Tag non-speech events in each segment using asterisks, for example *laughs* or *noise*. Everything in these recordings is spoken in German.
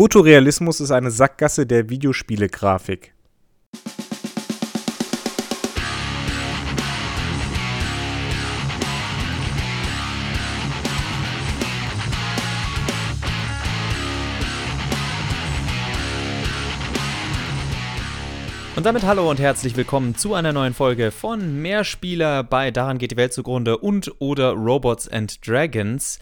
Fotorealismus ist eine Sackgasse der Videospiele-Grafik. Und damit hallo und herzlich willkommen zu einer neuen Folge von Mehrspieler bei Daran geht die Welt zugrunde und oder Robots and Dragons.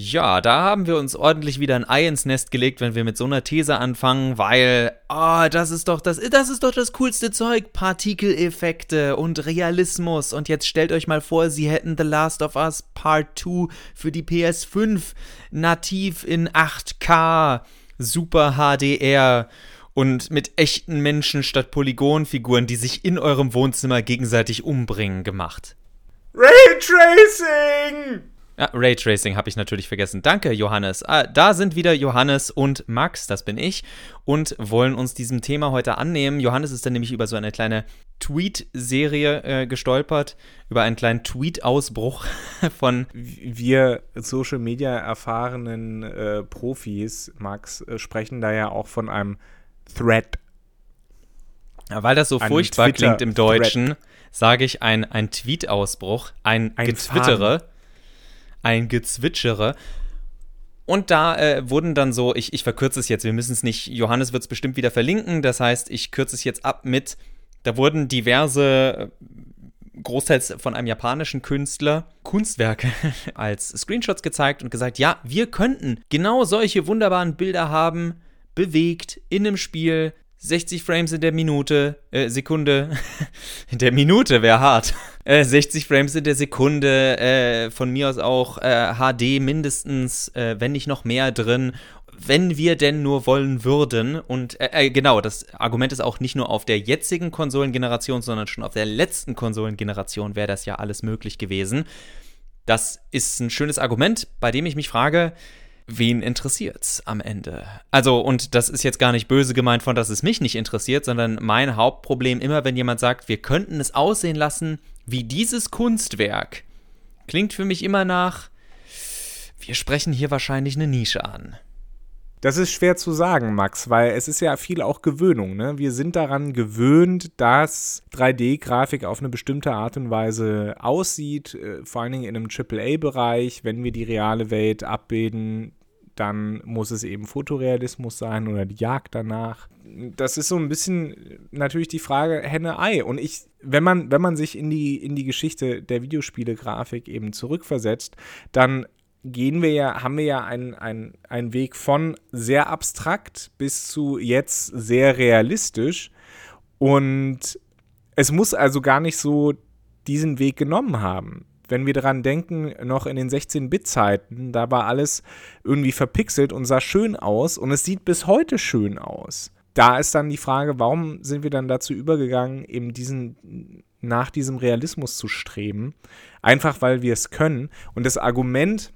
Ja, da haben wir uns ordentlich wieder ein Ei ins Nest gelegt, wenn wir mit so einer These anfangen, weil, ah, oh, das ist doch das, das ist doch das coolste Zeug, Partikeleffekte und Realismus. Und jetzt stellt euch mal vor, sie hätten The Last of Us Part 2 für die PS5 nativ in 8K, Super HDR und mit echten Menschen statt Polygonfiguren, die sich in eurem Wohnzimmer gegenseitig umbringen, gemacht. Raytracing! Ja, Raytracing habe ich natürlich vergessen. Danke, Johannes. Ah, da sind wieder Johannes und Max, das bin ich, und wollen uns diesem Thema heute annehmen. Johannes ist dann nämlich über so eine kleine Tweet-Serie äh, gestolpert, über einen kleinen Tweet-Ausbruch *laughs* von. Wir Social Media erfahrenen äh, Profis, Max, äh, sprechen da ja auch von einem Thread. Ja, weil das so ein furchtbar klingt im Deutschen, sage ich ein, ein Tweet-Ausbruch, ein, ein Getwittere, ein Gezwitschere. Und da äh, wurden dann so, ich, ich verkürze es jetzt, wir müssen es nicht, Johannes wird es bestimmt wieder verlinken, das heißt, ich kürze es jetzt ab mit, da wurden diverse, äh, großteils von einem japanischen Künstler, Kunstwerke *laughs* als Screenshots gezeigt und gesagt, ja, wir könnten genau solche wunderbaren Bilder haben, bewegt in einem Spiel 60 Frames in der Minute, äh, Sekunde, *laughs* in der Minute wäre hart. Äh, 60 Frames in der Sekunde, äh, von mir aus auch äh, HD mindestens, äh, wenn nicht noch mehr drin, wenn wir denn nur wollen würden. Und äh, äh, genau, das Argument ist auch nicht nur auf der jetzigen Konsolengeneration, sondern schon auf der letzten Konsolengeneration wäre das ja alles möglich gewesen. Das ist ein schönes Argument, bei dem ich mich frage, wen interessiert's am Ende? Also, und das ist jetzt gar nicht böse gemeint von, dass es mich nicht interessiert, sondern mein Hauptproblem immer, wenn jemand sagt, wir könnten es aussehen lassen wie dieses Kunstwerk, klingt für mich immer nach, wir sprechen hier wahrscheinlich eine Nische an. Das ist schwer zu sagen, Max, weil es ist ja viel auch Gewöhnung. Ne? Wir sind daran gewöhnt, dass 3D-Grafik auf eine bestimmte Art und Weise aussieht, äh, vor allen Dingen in einem AAA-Bereich. Wenn wir die reale Welt abbilden, dann muss es eben Fotorealismus sein oder die Jagd danach. Das ist so ein bisschen natürlich die Frage Henne-Ei. Und ich, wenn man, wenn man sich in die, in die Geschichte der Videospiele-Grafik eben zurückversetzt, dann gehen wir ja, haben wir ja einen, einen, einen Weg von sehr abstrakt bis zu jetzt sehr realistisch. Und es muss also gar nicht so diesen Weg genommen haben wenn wir daran denken, noch in den 16-Bit-Zeiten, da war alles irgendwie verpixelt und sah schön aus und es sieht bis heute schön aus. Da ist dann die Frage, warum sind wir dann dazu übergegangen, eben diesen nach diesem Realismus zu streben? Einfach weil wir es können. Und das Argument,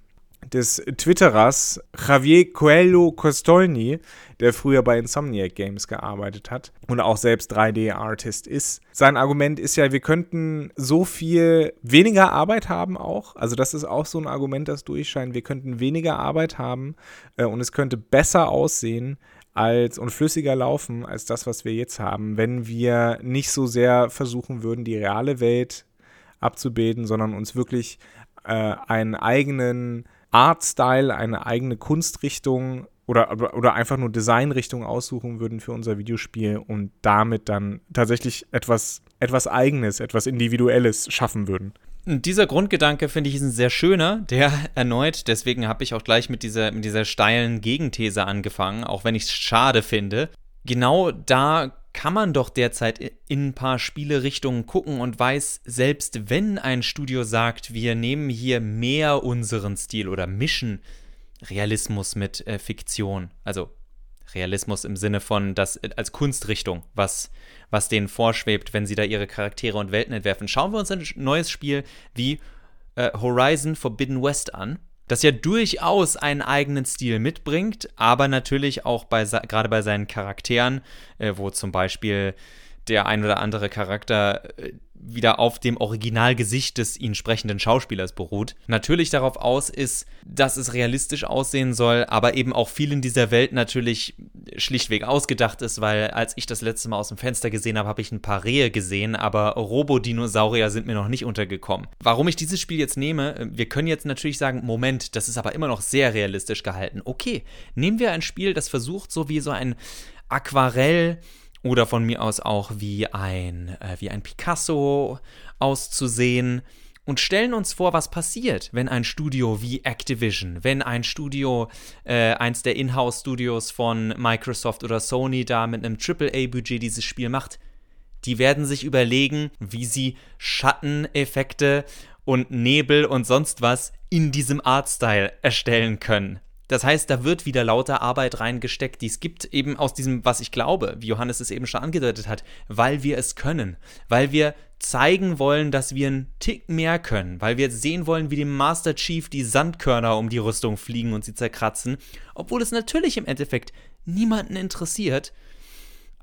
des Twitterers Javier Coelho Costolni, der früher bei Insomniac Games gearbeitet hat und auch selbst 3D-Artist ist. Sein Argument ist ja, wir könnten so viel weniger Arbeit haben auch. Also das ist auch so ein Argument, das durchscheint. Wir könnten weniger Arbeit haben äh, und es könnte besser aussehen als und flüssiger laufen als das, was wir jetzt haben, wenn wir nicht so sehr versuchen würden, die reale Welt abzubilden, sondern uns wirklich äh, einen eigenen Artstyle, eine eigene Kunstrichtung oder, oder einfach nur Designrichtung aussuchen würden für unser Videospiel und damit dann tatsächlich etwas, etwas Eigenes, etwas Individuelles schaffen würden. Dieser Grundgedanke finde ich ist ein sehr schöner, der erneut, deswegen habe ich auch gleich mit dieser, mit dieser steilen Gegenthese angefangen, auch wenn ich es schade finde. Genau da kann man doch derzeit in ein paar Spielerichtungen gucken und weiß, selbst wenn ein Studio sagt, wir nehmen hier mehr unseren Stil oder mischen Realismus mit äh, Fiktion, also Realismus im Sinne von das äh, als Kunstrichtung, was, was denen vorschwebt, wenn sie da ihre Charaktere und Welten entwerfen. Schauen wir uns ein neues Spiel wie äh, Horizon Forbidden West an das ja durchaus einen eigenen Stil mitbringt, aber natürlich auch bei, gerade bei seinen Charakteren, äh, wo zum Beispiel der ein oder andere Charakter äh, wieder auf dem Originalgesicht des ihn sprechenden Schauspielers beruht. Natürlich darauf aus ist, dass es realistisch aussehen soll, aber eben auch viel in dieser Welt natürlich schlichtweg ausgedacht ist, weil als ich das letzte Mal aus dem Fenster gesehen habe, habe ich ein paar Rehe gesehen, aber Robodinosaurier sind mir noch nicht untergekommen. Warum ich dieses Spiel jetzt nehme, wir können jetzt natürlich sagen, Moment, das ist aber immer noch sehr realistisch gehalten. Okay, nehmen wir ein Spiel, das versucht so wie so ein Aquarell oder von mir aus auch wie ein, äh, wie ein Picasso auszusehen und stellen uns vor, was passiert, wenn ein Studio wie Activision, wenn ein Studio, äh, eins der Inhouse-Studios von Microsoft oder Sony da mit einem AAA-Budget dieses Spiel macht. Die werden sich überlegen, wie sie Schatteneffekte und Nebel und sonst was in diesem Artstyle erstellen können. Das heißt, da wird wieder lauter Arbeit reingesteckt, die es gibt, eben aus diesem, was ich glaube, wie Johannes es eben schon angedeutet hat, weil wir es können, weil wir zeigen wollen, dass wir einen Tick mehr können, weil wir sehen wollen, wie dem Master Chief die Sandkörner um die Rüstung fliegen und sie zerkratzen, obwohl es natürlich im Endeffekt niemanden interessiert,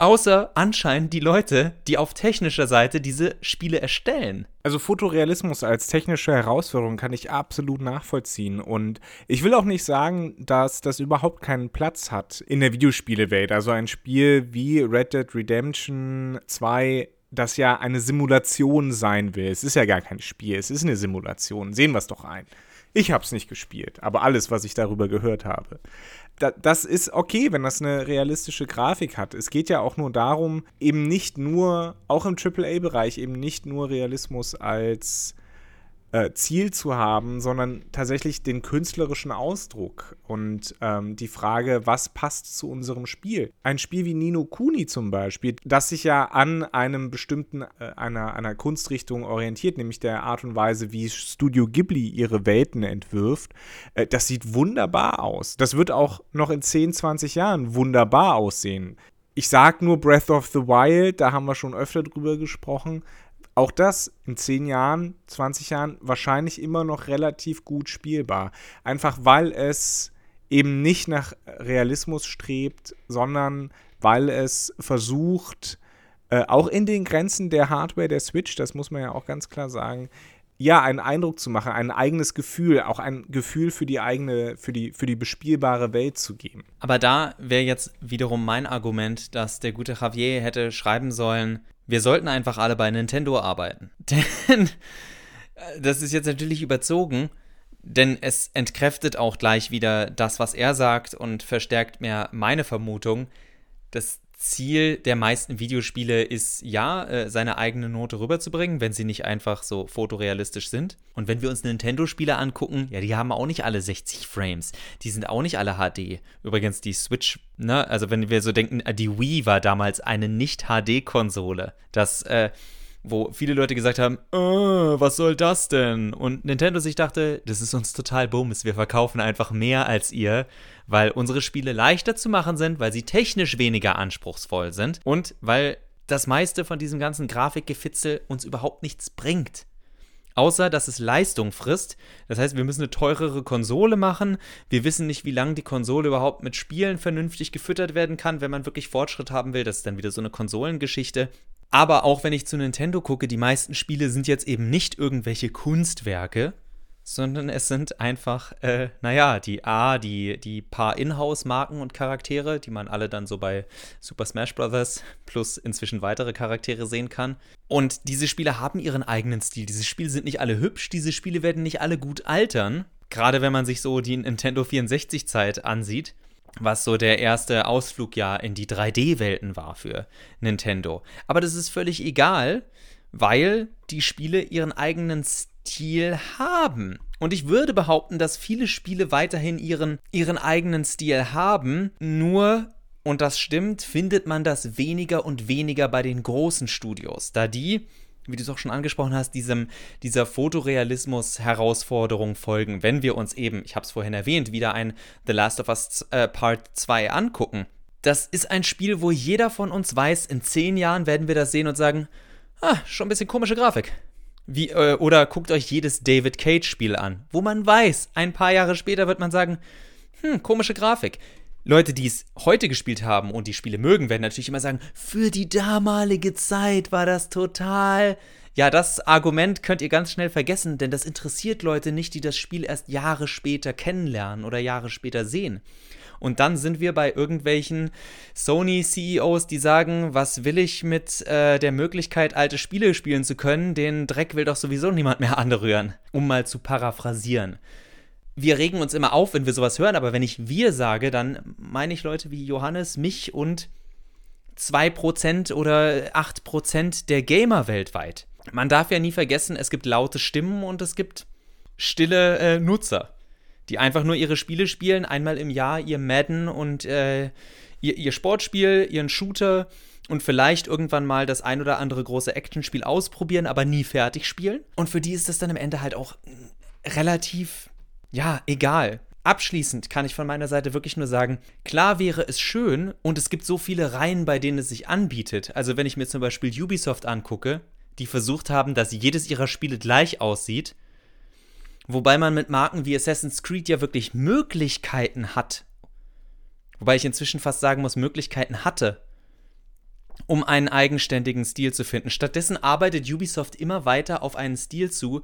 Außer anscheinend die Leute, die auf technischer Seite diese Spiele erstellen. Also Fotorealismus als technische Herausforderung kann ich absolut nachvollziehen. Und ich will auch nicht sagen, dass das überhaupt keinen Platz hat in der Videospielewelt. Also ein Spiel wie Red Dead Redemption 2 das ja eine Simulation sein will. Es ist ja gar kein Spiel, es ist eine Simulation. Sehen wir es doch ein. Ich habe es nicht gespielt, aber alles, was ich darüber gehört habe da, das ist okay, wenn das eine realistische Grafik hat. Es geht ja auch nur darum, eben nicht nur, auch im AAA-Bereich, eben nicht nur Realismus als äh, Ziel zu haben, sondern tatsächlich den künstlerischen Ausdruck und ähm, die Frage, was passt zu unserem Spiel. Ein Spiel wie Nino Kuni zum Beispiel, das sich ja an einem bestimmten, äh, einer, einer Kunstrichtung orientiert, nämlich der Art und Weise, wie Studio Ghibli ihre Welten entwirft, äh, das sieht wunderbar aus. Das wird auch noch in 10, 20 Jahren wunderbar aussehen. Ich sag nur Breath of the Wild, da haben wir schon öfter drüber gesprochen auch das in 10 Jahren, 20 Jahren wahrscheinlich immer noch relativ gut spielbar. Einfach weil es eben nicht nach Realismus strebt, sondern weil es versucht, äh, auch in den Grenzen der Hardware der Switch, das muss man ja auch ganz klar sagen, ja, einen Eindruck zu machen, ein eigenes Gefühl, auch ein Gefühl für die eigene, für die, für die bespielbare Welt zu geben. Aber da wäre jetzt wiederum mein Argument, dass der gute Javier hätte schreiben sollen, wir sollten einfach alle bei Nintendo arbeiten. *laughs* Denn äh, das ist jetzt natürlich überzogen, denn es entkräftet auch gleich wieder das, was er sagt und verstärkt mehr meine Vermutung. Das Ziel der meisten Videospiele ist ja, äh, seine eigene Note rüberzubringen, wenn sie nicht einfach so fotorealistisch sind. Und wenn wir uns Nintendo-Spiele angucken, ja, die haben auch nicht alle 60 Frames. Die sind auch nicht alle HD. Übrigens, die Switch, ne, also wenn wir so denken, die Wii war damals eine Nicht-HD-Konsole. Das, äh, wo viele Leute gesagt haben, oh, was soll das denn? Und Nintendo sich dachte, das ist uns total bums, wir verkaufen einfach mehr als ihr, weil unsere Spiele leichter zu machen sind, weil sie technisch weniger anspruchsvoll sind und weil das meiste von diesem ganzen Grafikgefitzel uns überhaupt nichts bringt. Außer, dass es Leistung frisst. Das heißt, wir müssen eine teurere Konsole machen. Wir wissen nicht, wie lange die Konsole überhaupt mit Spielen vernünftig gefüttert werden kann, wenn man wirklich Fortschritt haben will. Das ist dann wieder so eine Konsolengeschichte. Aber auch wenn ich zu Nintendo gucke, die meisten Spiele sind jetzt eben nicht irgendwelche Kunstwerke, sondern es sind einfach, äh, naja, die A, die, die paar Inhouse-Marken und Charaktere, die man alle dann so bei Super Smash Bros. plus inzwischen weitere Charaktere sehen kann. Und diese Spiele haben ihren eigenen Stil. Diese Spiele sind nicht alle hübsch, diese Spiele werden nicht alle gut altern. Gerade wenn man sich so die Nintendo 64-Zeit ansieht was so der erste Ausflug ja in die 3D-Welten war für Nintendo. Aber das ist völlig egal, weil die Spiele ihren eigenen Stil haben. Und ich würde behaupten, dass viele Spiele weiterhin ihren, ihren eigenen Stil haben, nur, und das stimmt, findet man das weniger und weniger bei den großen Studios, da die wie du es auch schon angesprochen hast, diesem, dieser Fotorealismus-Herausforderung folgen, wenn wir uns eben, ich habe es vorhin erwähnt, wieder ein The Last of Us äh, Part 2 angucken. Das ist ein Spiel, wo jeder von uns weiß, in zehn Jahren werden wir das sehen und sagen, ah, schon ein bisschen komische Grafik. Wie, äh, oder guckt euch jedes David Cage-Spiel an, wo man weiß, ein paar Jahre später wird man sagen, hm, komische Grafik. Leute, die es heute gespielt haben und die Spiele mögen, werden natürlich immer sagen, für die damalige Zeit war das total. Ja, das Argument könnt ihr ganz schnell vergessen, denn das interessiert Leute nicht, die das Spiel erst Jahre später kennenlernen oder Jahre später sehen. Und dann sind wir bei irgendwelchen Sony-CEOs, die sagen, was will ich mit äh, der Möglichkeit, alte Spiele spielen zu können? Den Dreck will doch sowieso niemand mehr anrühren, um mal zu paraphrasieren. Wir regen uns immer auf, wenn wir sowas hören, aber wenn ich wir sage, dann meine ich Leute wie Johannes, mich und 2% oder 8% der Gamer weltweit. Man darf ja nie vergessen, es gibt laute Stimmen und es gibt stille äh, Nutzer die einfach nur ihre Spiele spielen, einmal im Jahr ihr Madden und äh, ihr, ihr Sportspiel, ihren Shooter und vielleicht irgendwann mal das ein oder andere große Actionspiel ausprobieren, aber nie fertig spielen. Und für die ist das dann am Ende halt auch relativ, ja, egal. Abschließend kann ich von meiner Seite wirklich nur sagen, klar wäre es schön und es gibt so viele Reihen, bei denen es sich anbietet. Also wenn ich mir zum Beispiel Ubisoft angucke, die versucht haben, dass jedes ihrer Spiele gleich aussieht Wobei man mit Marken wie Assassin's Creed ja wirklich Möglichkeiten hat. Wobei ich inzwischen fast sagen muss, Möglichkeiten hatte, um einen eigenständigen Stil zu finden. Stattdessen arbeitet Ubisoft immer weiter auf einen Stil zu,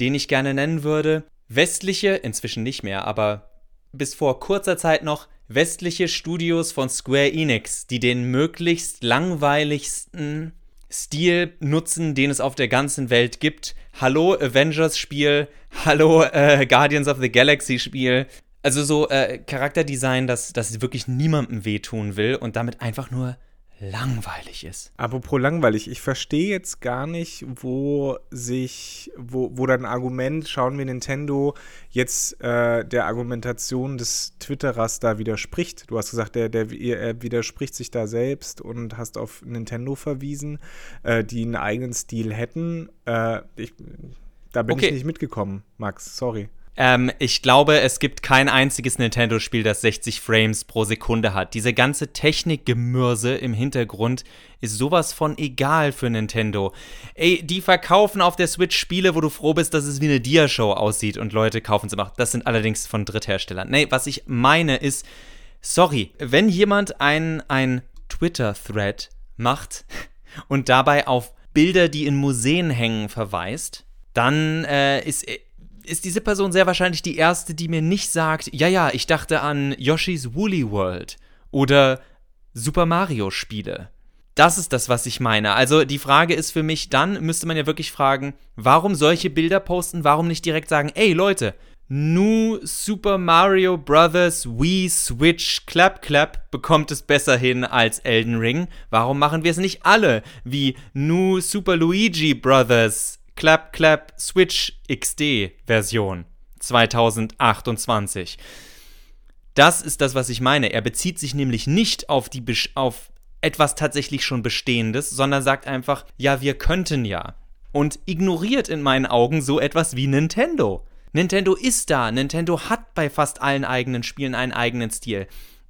den ich gerne nennen würde westliche, inzwischen nicht mehr, aber bis vor kurzer Zeit noch westliche Studios von Square Enix, die den möglichst langweiligsten Stil nutzen, den es auf der ganzen Welt gibt. Hallo Avengers-Spiel, hallo äh, Guardians of the Galaxy-Spiel. Also so äh, Charakterdesign, das, das wirklich niemandem wehtun will und damit einfach nur langweilig ist. Apropos langweilig, ich verstehe jetzt gar nicht, wo sich, wo, wo dein Argument, schauen wir Nintendo, jetzt äh, der Argumentation des Twitterers da widerspricht. Du hast gesagt, der, der er widerspricht sich da selbst und hast auf Nintendo verwiesen, äh, die einen eigenen Stil hätten. Äh, ich, da bin okay. ich nicht mitgekommen, Max, sorry. Ähm, ich glaube, es gibt kein einziges Nintendo-Spiel, das 60 Frames pro Sekunde hat. Diese ganze Technikgemürse im Hintergrund ist sowas von egal für Nintendo. Ey, die verkaufen auf der Switch Spiele, wo du froh bist, dass es wie eine Dia-Show aussieht und Leute kaufen sie immer. Das sind allerdings von Drittherstellern. Nee, was ich meine ist, sorry, wenn jemand ein, ein Twitter-Thread macht *laughs* und dabei auf Bilder, die in Museen hängen, verweist, dann äh, ist ist diese Person sehr wahrscheinlich die erste, die mir nicht sagt, ja, ja, ich dachte an Yoshi's Woolly World oder Super Mario Spiele. Das ist das, was ich meine. Also die Frage ist für mich, dann müsste man ja wirklich fragen, warum solche Bilder posten, warum nicht direkt sagen, ey Leute, New Super Mario Bros. Wii Switch Clap Clap bekommt es besser hin als Elden Ring. Warum machen wir es nicht alle wie New Super Luigi Brothers Clap Clap Switch XD Version 2028. Das ist das, was ich meine. Er bezieht sich nämlich nicht auf, die, auf etwas tatsächlich schon Bestehendes, sondern sagt einfach, ja, wir könnten ja. Und ignoriert in meinen Augen so etwas wie Nintendo. Nintendo ist da. Nintendo hat bei fast allen eigenen Spielen einen eigenen Stil.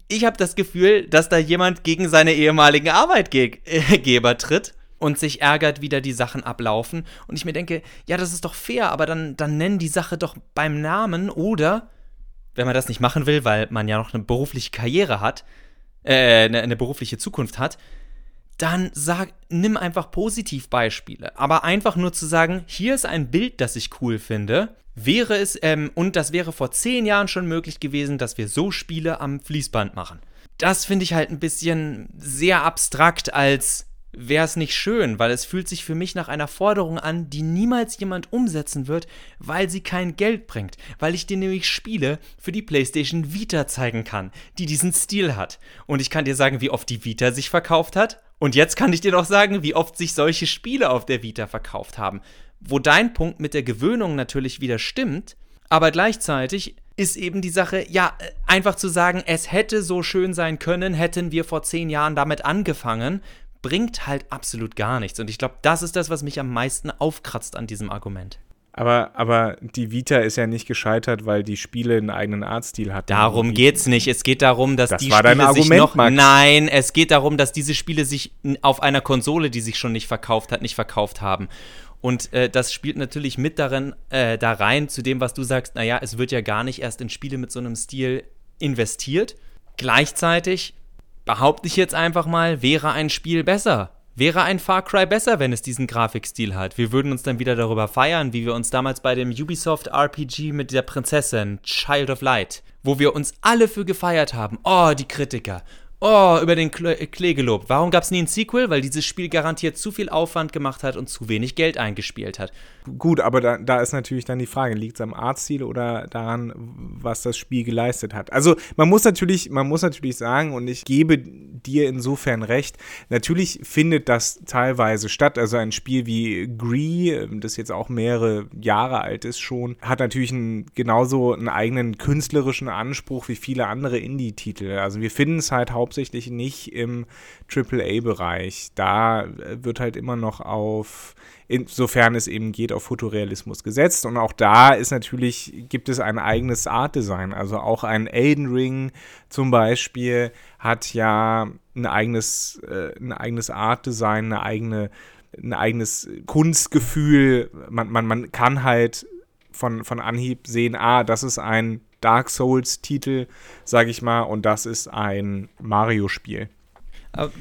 Ich habe das Gefühl, dass da jemand gegen seine ehemaligen Arbeitgeber *laughs* tritt und sich ärgert, wie da die Sachen ablaufen. Und ich mir denke, ja, das ist doch fair, aber dann, dann nennen die Sache doch beim Namen oder, wenn man das nicht machen will, weil man ja noch eine berufliche Karriere hat, äh, eine, eine berufliche Zukunft hat, dann sag, nimm einfach Positivbeispiele. Aber einfach nur zu sagen, hier ist ein Bild, das ich cool finde, wäre es, ähm, und das wäre vor zehn Jahren schon möglich gewesen, dass wir so Spiele am Fließband machen. Das finde ich halt ein bisschen sehr abstrakt als wäre es nicht schön, weil es fühlt sich für mich nach einer Forderung an, die niemals jemand umsetzen wird, weil sie kein Geld bringt, weil ich dir nämlich Spiele für die PlayStation Vita zeigen kann, die diesen Stil hat. Und ich kann dir sagen, wie oft die Vita sich verkauft hat. Und jetzt kann ich dir noch sagen, wie oft sich solche Spiele auf der Vita verkauft haben. Wo dein Punkt mit der Gewöhnung natürlich wieder stimmt, aber gleichzeitig ist eben die Sache, ja, einfach zu sagen, es hätte so schön sein können, hätten wir vor zehn Jahren damit angefangen, bringt halt absolut gar nichts. Und ich glaube, das ist das, was mich am meisten aufkratzt an diesem Argument. Aber, aber die Vita ist ja nicht gescheitert, weil die Spiele einen eigenen Artstil hatten. Darum geht's nicht. Es geht darum, dass das die war Spiele dein Argument, sich noch. Max. Nein, es geht darum, dass diese Spiele sich auf einer Konsole, die sich schon nicht verkauft hat, nicht verkauft haben. Und äh, das spielt natürlich mit darin, äh, da rein zu dem, was du sagst, naja, es wird ja gar nicht erst in Spiele mit so einem Stil investiert, Gleichzeitig behaupte ich jetzt einfach mal, wäre ein Spiel besser. Wäre ein Far Cry besser, wenn es diesen Grafikstil hat? Wir würden uns dann wieder darüber feiern, wie wir uns damals bei dem Ubisoft RPG mit der Prinzessin Child of Light, wo wir uns alle für gefeiert haben. Oh, die Kritiker oh, über den Klee gelobt. Warum gab es nie ein Sequel? Weil dieses Spiel garantiert zu viel Aufwand gemacht hat und zu wenig Geld eingespielt hat. Gut, aber da, da ist natürlich dann die Frage, liegt es am Artstil oder daran, was das Spiel geleistet hat? Also man muss natürlich, man muss natürlich sagen, und ich gebe dir insofern recht, natürlich findet das teilweise statt. Also ein Spiel wie Gree, das jetzt auch mehrere Jahre alt ist schon, hat natürlich einen, genauso einen eigenen künstlerischen Anspruch wie viele andere Indie-Titel. Also wir finden es halt hauptsächlich hauptsächlich nicht im AAA-Bereich. Da äh, wird halt immer noch auf, insofern es eben geht, auf Fotorealismus gesetzt. Und auch da ist natürlich, gibt es ein eigenes Art-Design. Also auch ein Elden Ring zum Beispiel hat ja ein eigenes, äh, ein eigenes Art-Design, eine eigene ein eigenes Kunstgefühl. Man, man, man kann halt von, von Anhieb sehen, ah, das ist ein Dark Souls-Titel, sage ich mal, und das ist ein Mario-Spiel.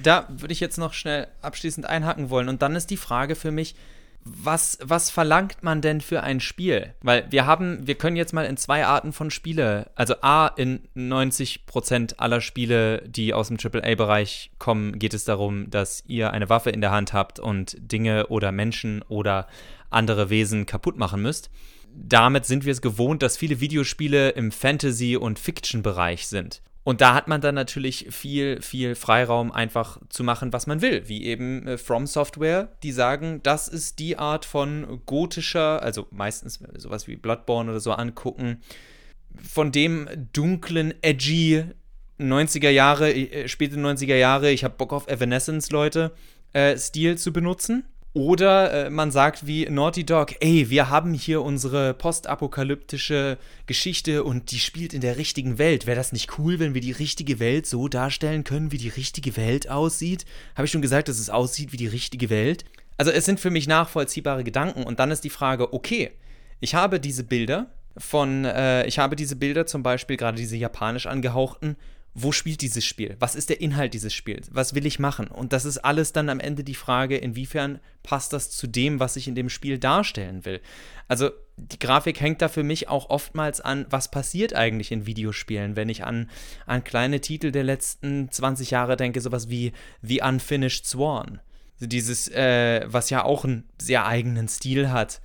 Da würde ich jetzt noch schnell abschließend einhaken wollen. Und dann ist die Frage für mich, was, was verlangt man denn für ein Spiel? Weil wir haben, wir können jetzt mal in zwei Arten von Spiele, also A, in 90% aller Spiele, die aus dem AAA-Bereich kommen, geht es darum, dass ihr eine Waffe in der Hand habt und Dinge oder Menschen oder andere Wesen kaputt machen müsst damit sind wir es gewohnt, dass viele Videospiele im Fantasy- und Fiction-Bereich sind. Und da hat man dann natürlich viel, viel Freiraum, einfach zu machen, was man will. Wie eben äh, From Software, die sagen, das ist die Art von gotischer, also meistens sowas wie Bloodborne oder so angucken, von dem dunklen, edgy 90er Jahre, äh, späte 90er Jahre, ich habe Bock auf Evanescence, Leute, äh, Stil zu benutzen. Oder äh, man sagt wie Naughty Dog, ey, wir haben hier unsere postapokalyptische Geschichte und die spielt in der richtigen Welt. Wäre das nicht cool, wenn wir die richtige Welt so darstellen können, wie die richtige Welt aussieht? Habe ich schon gesagt, dass es aussieht wie die richtige Welt? Also es sind für mich nachvollziehbare Gedanken und dann ist die Frage, okay, ich habe diese Bilder von, äh, ich habe diese Bilder zum Beispiel, gerade diese japanisch angehauchten, wo spielt dieses Spiel? Was ist der Inhalt dieses Spiels? Was will ich machen? Und das ist alles dann am Ende die Frage, inwiefern passt das zu dem, was ich in dem Spiel darstellen will. Also die Grafik hängt da für mich auch oftmals an, was passiert eigentlich in Videospielen, wenn ich an, an kleine Titel der letzten 20 Jahre denke, sowas wie The Unfinished Sworn. Dieses, äh, was ja auch einen sehr eigenen Stil hat.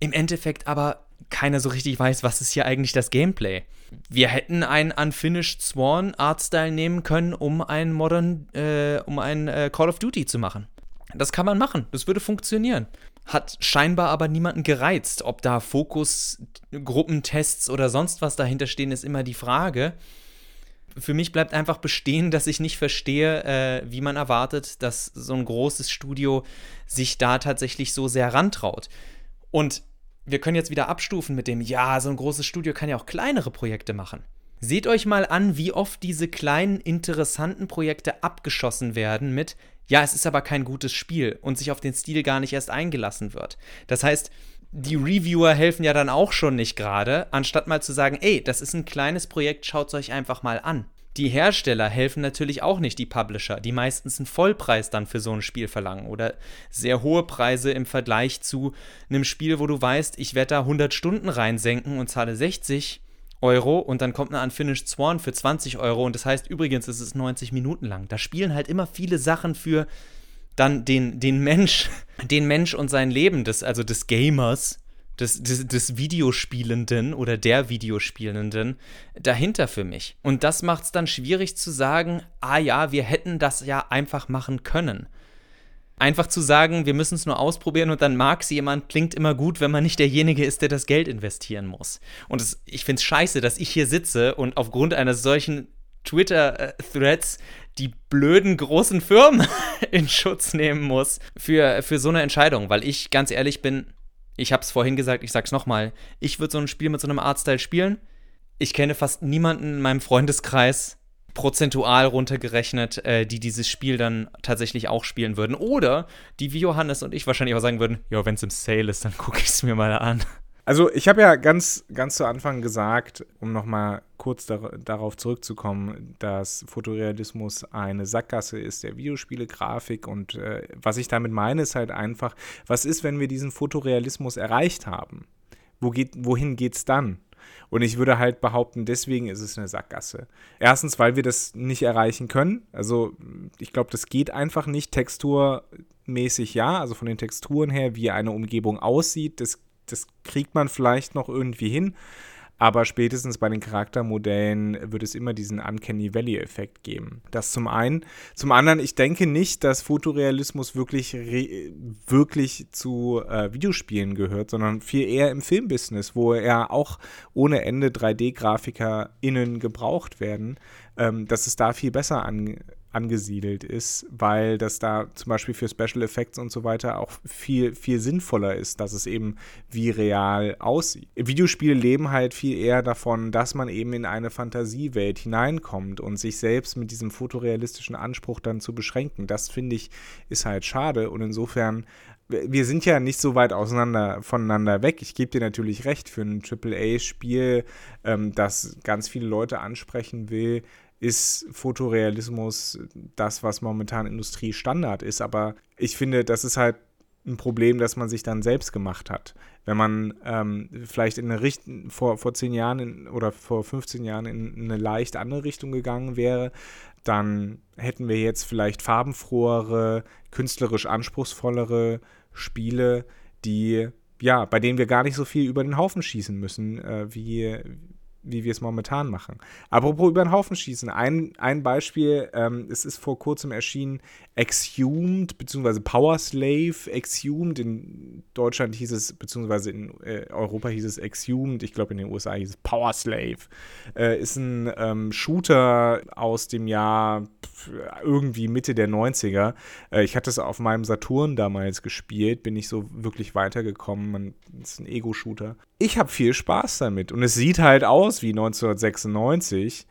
Im Endeffekt aber keiner so richtig weiß, was ist hier eigentlich das Gameplay. Wir hätten einen Unfinished Sworn Artstyle nehmen können, um ein Modern, äh, um ein äh, Call of Duty zu machen. Das kann man machen, das würde funktionieren. Hat scheinbar aber niemanden gereizt. Ob da Fokusgruppentests oder sonst was dahinter stehen, ist immer die Frage. Für mich bleibt einfach bestehen, dass ich nicht verstehe, äh, wie man erwartet, dass so ein großes Studio sich da tatsächlich so sehr rantraut. Und wir können jetzt wieder abstufen mit dem, ja, so ein großes Studio kann ja auch kleinere Projekte machen. Seht euch mal an, wie oft diese kleinen, interessanten Projekte abgeschossen werden mit, ja, es ist aber kein gutes Spiel und sich auf den Stil gar nicht erst eingelassen wird. Das heißt, die Reviewer helfen ja dann auch schon nicht gerade, anstatt mal zu sagen, ey, das ist ein kleines Projekt, schaut es euch einfach mal an. Die Hersteller helfen natürlich auch nicht die Publisher, die meistens einen Vollpreis dann für so ein Spiel verlangen oder sehr hohe Preise im Vergleich zu einem Spiel, wo du weißt, ich werde da 100 Stunden reinsenken und zahle 60 Euro und dann kommt eine Unfinished Sworn für 20 Euro und das heißt übrigens, es ist 90 Minuten lang. Da spielen halt immer viele Sachen für dann den, den Mensch, *laughs* den Mensch und sein Leben des, also des Gamers des, des, des Videospielenden oder der Videospielenden dahinter für mich. Und das macht es dann schwierig zu sagen, ah ja, wir hätten das ja einfach machen können. Einfach zu sagen, wir müssen es nur ausprobieren und dann mag es jemand, klingt immer gut, wenn man nicht derjenige ist, der das Geld investieren muss. Und es, ich finde es scheiße, dass ich hier sitze und aufgrund eines solchen Twitter-Threads die blöden großen Firmen *laughs* in Schutz nehmen muss für, für so eine Entscheidung, weil ich ganz ehrlich bin, ich habe es vorhin gesagt, ich sag's nochmal. Ich würde so ein Spiel mit so einem Artstyle spielen. Ich kenne fast niemanden in meinem Freundeskreis, prozentual runtergerechnet, äh, die dieses Spiel dann tatsächlich auch spielen würden. Oder die wie Johannes und ich wahrscheinlich auch sagen würden, ja, wenn es im Sale ist, dann gucke ich es mir mal an. Also ich habe ja ganz, ganz zu Anfang gesagt, um nochmal kurz dar darauf zurückzukommen, dass Fotorealismus eine Sackgasse ist der Videospiele-Grafik und äh, was ich damit meine, ist halt einfach, was ist, wenn wir diesen Fotorealismus erreicht haben? Wo geht, wohin geht's dann? Und ich würde halt behaupten, deswegen ist es eine Sackgasse. Erstens, weil wir das nicht erreichen können. Also ich glaube, das geht einfach nicht. Texturmäßig ja, also von den Texturen her, wie eine Umgebung aussieht, das das kriegt man vielleicht noch irgendwie hin. Aber spätestens bei den Charaktermodellen wird es immer diesen Uncanny Valley-Effekt geben. Das zum einen. Zum anderen, ich denke nicht, dass Fotorealismus wirklich, wirklich zu äh, Videospielen gehört, sondern viel eher im Filmbusiness, wo ja auch ohne Ende 3D-GrafikerInnen gebraucht werden, ähm, dass es da viel besser an, angesiedelt ist, weil das da zum Beispiel für Special Effects und so weiter auch viel, viel sinnvoller ist, dass es eben wie real aussieht. Videospiele leben halt viel eher davon, dass man eben in eine Fantasiewelt hineinkommt und sich selbst mit diesem fotorealistischen Anspruch dann zu beschränken. Das finde ich ist halt schade und insofern wir sind ja nicht so weit auseinander voneinander weg. Ich gebe dir natürlich recht, für ein AAA-Spiel, ähm, das ganz viele Leute ansprechen will, ist Fotorealismus das, was momentan Industriestandard ist. Aber ich finde, das ist halt ein Problem, das man sich dann selbst gemacht hat. Wenn man ähm, vielleicht in eine Richtung, vor, vor zehn Jahren in, oder vor 15 Jahren in eine leicht andere Richtung gegangen wäre, dann hätten wir jetzt vielleicht farbenfrohere, künstlerisch anspruchsvollere Spiele, die ja, bei denen wir gar nicht so viel über den Haufen schießen müssen, äh, wie, wie wir es momentan machen. Apropos über den Haufen schießen. Ein, ein Beispiel, ähm, es ist vor kurzem erschienen, Exhumed, beziehungsweise Power Slave Exhumed. In Deutschland hieß es, beziehungsweise in äh, Europa hieß es Exhumed. Ich glaube, in den USA hieß es Power Slave. Äh, ist ein ähm, Shooter aus dem Jahr irgendwie Mitte der 90er. Äh, ich hatte es auf meinem Saturn damals gespielt, bin nicht so wirklich weitergekommen. Man, ist ein Ego-Shooter. Ich habe viel Spaß damit und es sieht halt aus wie 1996,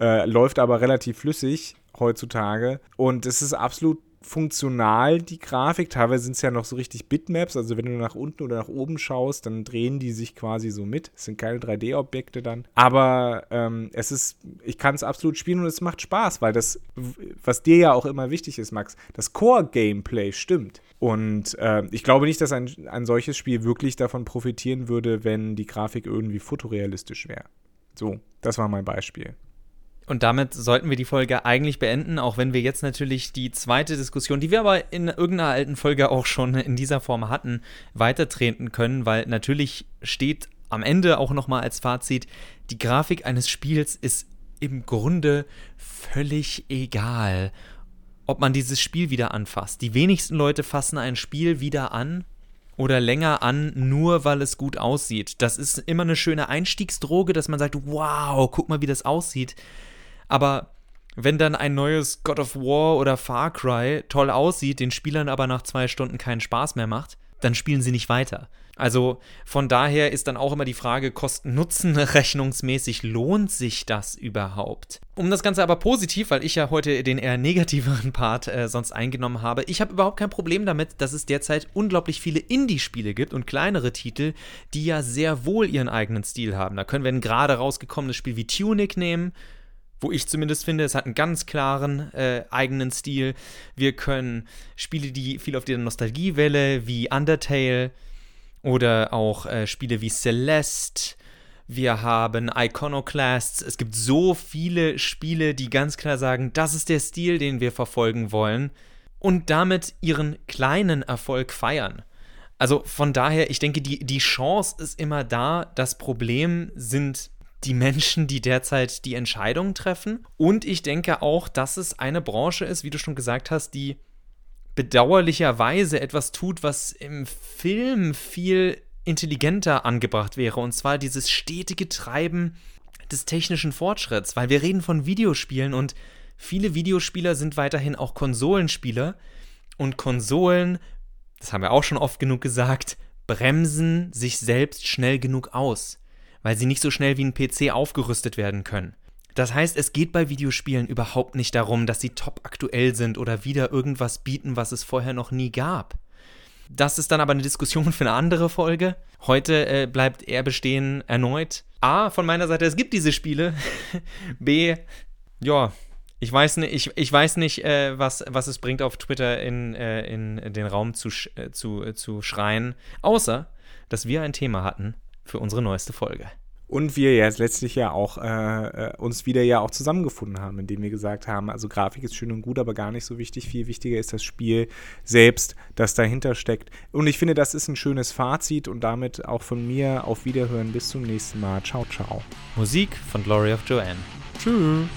äh, läuft aber relativ flüssig heutzutage. Und es ist absolut funktional, die Grafik. Teilweise sind es ja noch so richtig Bitmaps. Also wenn du nach unten oder nach oben schaust, dann drehen die sich quasi so mit. Es sind keine 3D-Objekte dann. Aber ähm, es ist, ich kann es absolut spielen und es macht Spaß, weil das, was dir ja auch immer wichtig ist, Max, das Core-Gameplay stimmt. Und äh, ich glaube nicht, dass ein, ein solches Spiel wirklich davon profitieren würde, wenn die Grafik irgendwie fotorealistisch wäre. So, das war mein Beispiel. Und damit sollten wir die Folge eigentlich beenden, auch wenn wir jetzt natürlich die zweite Diskussion, die wir aber in irgendeiner alten Folge auch schon in dieser Form hatten, weitertreten können, weil natürlich steht am Ende auch nochmal als Fazit, die Grafik eines Spiels ist im Grunde völlig egal, ob man dieses Spiel wieder anfasst. Die wenigsten Leute fassen ein Spiel wieder an oder länger an, nur weil es gut aussieht. Das ist immer eine schöne Einstiegsdroge, dass man sagt, wow, guck mal, wie das aussieht. Aber wenn dann ein neues God of War oder Far Cry toll aussieht, den Spielern aber nach zwei Stunden keinen Spaß mehr macht, dann spielen sie nicht weiter. Also von daher ist dann auch immer die Frage, Kosten-Nutzen rechnungsmäßig, lohnt sich das überhaupt? Um das Ganze aber positiv, weil ich ja heute den eher negativeren Part äh, sonst eingenommen habe, ich habe überhaupt kein Problem damit, dass es derzeit unglaublich viele Indie-Spiele gibt und kleinere Titel, die ja sehr wohl ihren eigenen Stil haben. Da können wir ein gerade rausgekommenes Spiel wie Tunic nehmen, wo ich zumindest finde, es hat einen ganz klaren äh, eigenen Stil. Wir können Spiele, die viel auf der Nostalgiewelle wie Undertale oder auch äh, Spiele wie Celeste. Wir haben Iconoclasts. Es gibt so viele Spiele, die ganz klar sagen, das ist der Stil, den wir verfolgen wollen und damit ihren kleinen Erfolg feiern. Also von daher, ich denke, die, die Chance ist immer da. Das Problem sind die Menschen, die derzeit die Entscheidungen treffen. Und ich denke auch, dass es eine Branche ist, wie du schon gesagt hast, die bedauerlicherweise etwas tut, was im Film viel intelligenter angebracht wäre. Und zwar dieses stetige Treiben des technischen Fortschritts, weil wir reden von Videospielen und viele Videospieler sind weiterhin auch Konsolenspieler. Und Konsolen, das haben wir auch schon oft genug gesagt, bremsen sich selbst schnell genug aus weil sie nicht so schnell wie ein PC aufgerüstet werden können. Das heißt, es geht bei Videospielen überhaupt nicht darum, dass sie top aktuell sind oder wieder irgendwas bieten, was es vorher noch nie gab. Das ist dann aber eine Diskussion für eine andere Folge. Heute äh, bleibt er bestehen erneut. A, von meiner Seite, es gibt diese Spiele. *laughs* B, ja, ich weiß nicht, ich, ich weiß nicht äh, was, was es bringt, auf Twitter in, äh, in den Raum zu, äh, zu, äh, zu schreien, außer, dass wir ein Thema hatten für unsere neueste Folge. Und wir jetzt letztlich ja auch äh, äh, uns wieder ja auch zusammengefunden haben, indem wir gesagt haben, also Grafik ist schön und gut, aber gar nicht so wichtig. Viel wichtiger ist das Spiel selbst, das dahinter steckt. Und ich finde, das ist ein schönes Fazit und damit auch von mir auf Wiederhören. Bis zum nächsten Mal. Ciao, ciao. Musik von Glory of Joanne. Tschüss.